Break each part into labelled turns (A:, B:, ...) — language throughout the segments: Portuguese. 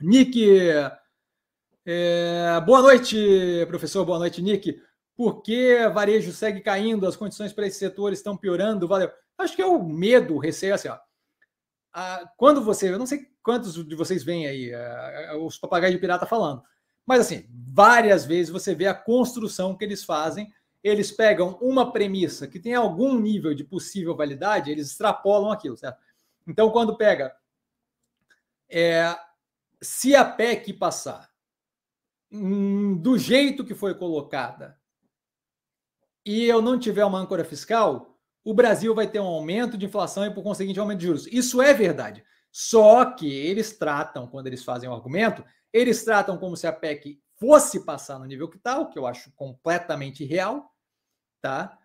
A: Nick, é, boa noite, professor, boa noite, Nick. Por que varejo segue caindo? As condições para esse setor estão piorando? Valeu. Acho que é o medo, o receio, assim, ó. Ah, quando você, eu não sei quantos de vocês veem aí uh, os papagaios de pirata falando, mas assim, várias vezes você vê a construção que eles fazem. Eles pegam uma premissa que tem algum nível de possível validade, eles extrapolam aquilo, certo? Então, quando pega, é, se a PEC passar hum, do jeito que foi colocada e eu não tiver uma âncora fiscal, o Brasil vai ter um aumento de inflação e, por conseguinte, um aumento de juros. Isso é verdade. Só que eles tratam, quando eles fazem o argumento, eles tratam como se a PEC fosse passar no nível que está, o que eu acho completamente irreal, tá?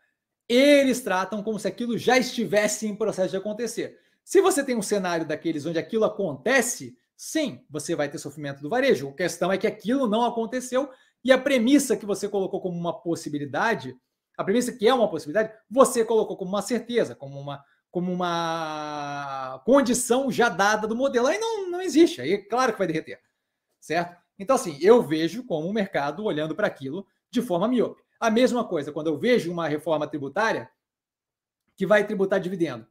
A: Eles tratam como se aquilo já estivesse em processo de acontecer. Se você tem um cenário daqueles onde aquilo acontece, sim, você vai ter sofrimento do varejo. A questão é que aquilo não aconteceu e a premissa que você colocou como uma possibilidade a premissa que é uma possibilidade, você colocou como uma certeza, como uma, como uma condição já dada do modelo. Aí não, não existe, aí é claro que vai derreter, certo? Então, assim, eu vejo como o mercado olhando para aquilo de forma miope. A mesma coisa, quando eu vejo uma reforma tributária que vai tributar dividendo.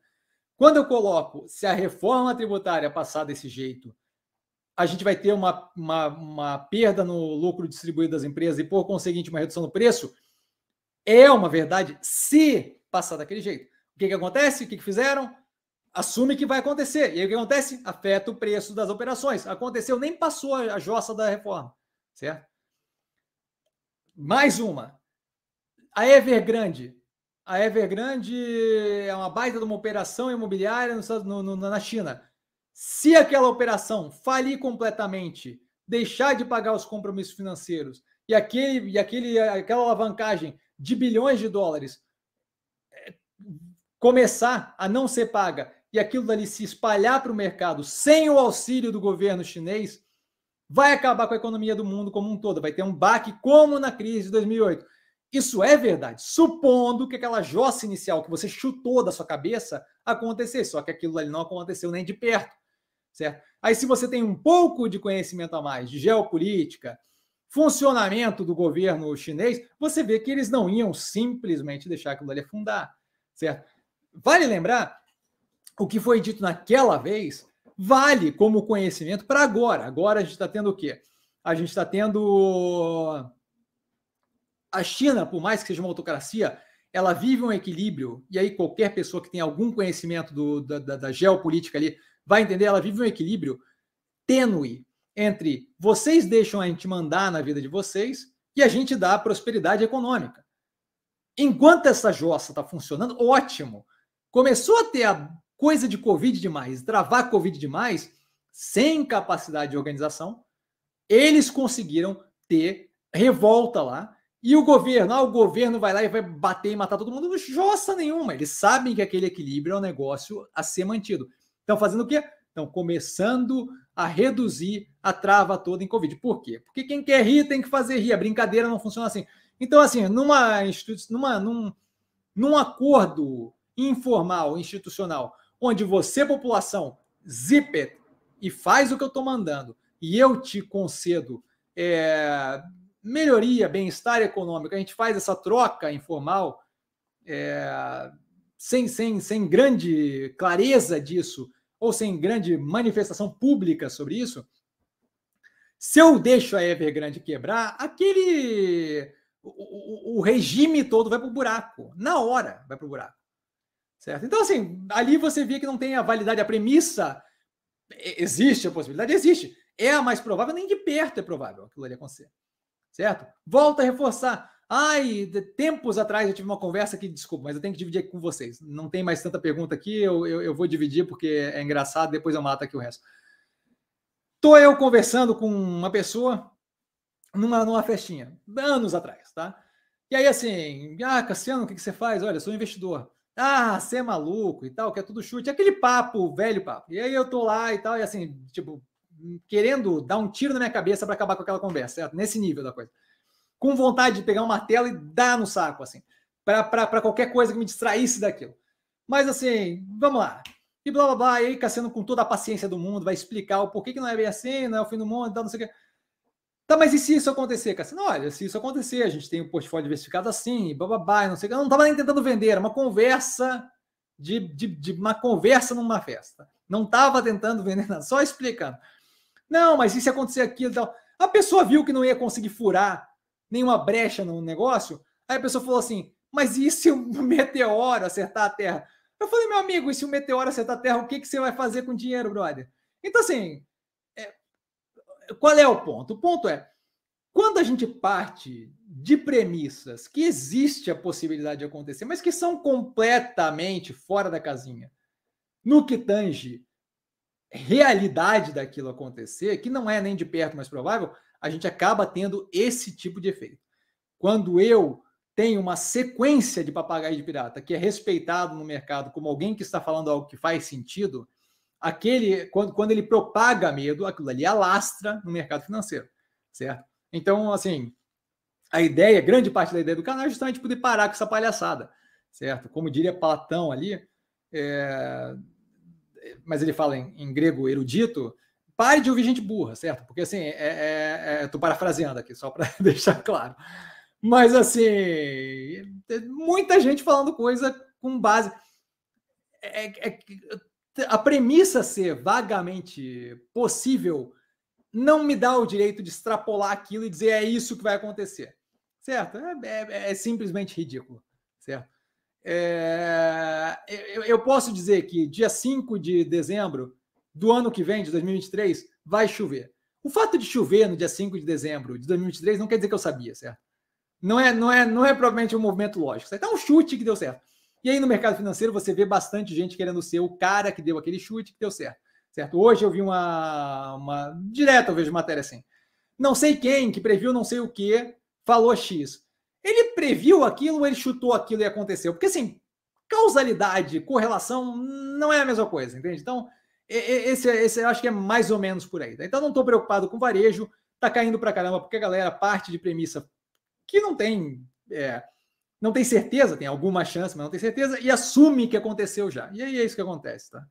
A: Quando eu coloco, se a reforma tributária passar desse jeito, a gente vai ter uma, uma, uma perda no lucro distribuído das empresas e, por conseguinte, uma redução no preço, é uma verdade se passar daquele jeito. O que, que acontece? O que, que fizeram? Assume que vai acontecer. E aí o que acontece? Afeta o preço das operações. Aconteceu, nem passou a jossa da reforma. Certo? Mais uma. A Evergrande. A Evergrande é uma baita de uma operação imobiliária no, no, na China. Se aquela operação falir completamente, deixar de pagar os compromissos financeiros e, aquele, e aquele, aquela alavancagem de bilhões de dólares é, começar a não ser paga e aquilo dali se espalhar para o mercado sem o auxílio do governo chinês, vai acabar com a economia do mundo como um todo. Vai ter um baque como na crise de 2008. Isso é verdade, supondo que aquela jossa inicial que você chutou da sua cabeça acontecesse, só que aquilo ali não aconteceu nem de perto, certo? Aí se você tem um pouco de conhecimento a mais de geopolítica, funcionamento do governo chinês, você vê que eles não iam simplesmente deixar aquilo ali afundar, certo? Vale lembrar o que foi dito naquela vez, vale como conhecimento para agora. Agora a gente está tendo o quê? A gente está tendo a China, por mais que seja uma autocracia, ela vive um equilíbrio, e aí qualquer pessoa que tem algum conhecimento do, da, da, da geopolítica ali vai entender, ela vive um equilíbrio tênue entre vocês deixam a gente mandar na vida de vocês e a gente dá a prosperidade econômica. Enquanto essa jossa está funcionando, ótimo. Começou a ter a coisa de Covid demais, travar Covid demais, sem capacidade de organização, eles conseguiram ter revolta lá. E o governo, ah, o governo vai lá e vai bater e matar todo mundo, não jossa nenhuma. Eles sabem que aquele equilíbrio é um negócio a ser mantido. Estão fazendo o quê? Estão começando a reduzir a trava toda em Covid. Por quê? Porque quem quer rir tem que fazer rir. A brincadeira não funciona assim. Então, assim, numa, numa, num, num acordo informal, institucional, onde você, população, zip e faz o que eu estou mandando, e eu te concedo é, melhoria, bem-estar econômico, a gente faz essa troca informal, é, sem, sem, sem grande clareza disso, ou sem grande manifestação pública sobre isso, se eu deixo a Evergrande quebrar, aquele. O, o, o regime todo vai para o buraco. Na hora vai para o buraco. Certo? Então, assim, ali você vê que não tem a validade, a premissa. Existe a possibilidade? Existe. É a mais provável, nem de perto é provável aquilo ali acontecer. Certo? Volta a reforçar. Ai, tempos atrás eu tive uma conversa aqui, desculpa, mas eu tenho que dividir aqui com vocês. Não tem mais tanta pergunta aqui, eu, eu, eu, vou dividir porque é engraçado, depois eu mato aqui o resto. Tô eu conversando com uma pessoa numa, numa festinha, anos atrás, tá? E aí assim, ah, Cassiano, o que, que você faz? Olha, eu sou investidor. Ah, você é maluco e tal, que é tudo chute. Aquele papo, velho papo. E aí eu tô lá e tal, e assim, tipo, querendo dar um tiro na minha cabeça para acabar com aquela conversa, certo? Nesse nível da coisa com vontade de pegar um martelo e dar no saco, assim, para qualquer coisa que me distraísse daquilo. Mas assim, vamos lá. E blá blá blá. E aí, Cassiano, com toda a paciência do mundo, vai explicar o porquê que não é bem assim, não é o fim do mundo, tal, não sei o quê. Tá, mas e se isso acontecer, Cassiano? Olha, se isso acontecer, a gente tem um portfólio diversificado assim, bababá, não sei o que. Eu não estava nem tentando vender, era uma conversa de, de, de uma conversa numa festa. Não estava tentando vender nada, só explicando. Não, mas e se acontecer aquilo e tal? A pessoa viu que não ia conseguir furar nenhuma brecha no negócio, aí a pessoa falou assim: mas e se o meteoro acertar a Terra? Eu falei, meu amigo, e se o meteoro acertar a Terra, o que, que você vai fazer com o dinheiro, brother? Então, assim, é, qual é o ponto? O ponto é, quando a gente parte de premissas que existe a possibilidade de acontecer, mas que são completamente fora da casinha, no que tange realidade daquilo acontecer, que não é nem de perto mais provável, a gente acaba tendo esse tipo de efeito. Quando eu tenho uma sequência de papagaio de pirata que é respeitado no mercado como alguém que está falando algo que faz sentido, aquele quando, quando ele propaga medo, aquilo ali alastra no mercado financeiro, certo? Então, assim, a ideia, grande parte da ideia do canal é justamente poder parar com essa palhaçada, certo? Como diria Platão ali, é, mas ele fala em, em, grego erudito, pare de ouvir gente burra, certo? Porque assim, é, é, é tô parafraseando aqui, só para deixar claro. Mas assim, muita gente falando coisa com base. É, é, a premissa ser vagamente possível não me dá o direito de extrapolar aquilo e dizer é isso que vai acontecer. Certo? É, é, é simplesmente ridículo. Certo? É, eu, eu, posso dizer que dia 5 de dezembro do ano que vem, de 2023, vai chover. O fato de chover no dia 5 de dezembro de 2023 não quer dizer que eu sabia, certo? Não é, não é, não é provavelmente um movimento lógico. Certo? É um chute que deu certo. E aí no mercado financeiro você vê bastante gente querendo ser o cara que deu aquele chute que deu certo. Certo? Hoje eu vi uma, uma direto eu vejo matéria assim. Não sei quem que previu não sei o que falou X. Ele previu aquilo, ele chutou aquilo e aconteceu. Porque assim, causalidade, correlação não é a mesma coisa, entende? Então, esse, esse eu acho que é mais ou menos por aí. Tá? Então, não estou preocupado com varejo, tá caindo para caramba, porque a galera parte de premissa que não tem. É, não tem certeza, tem alguma chance, mas não tem certeza, e assume que aconteceu já. E aí é isso que acontece, tá?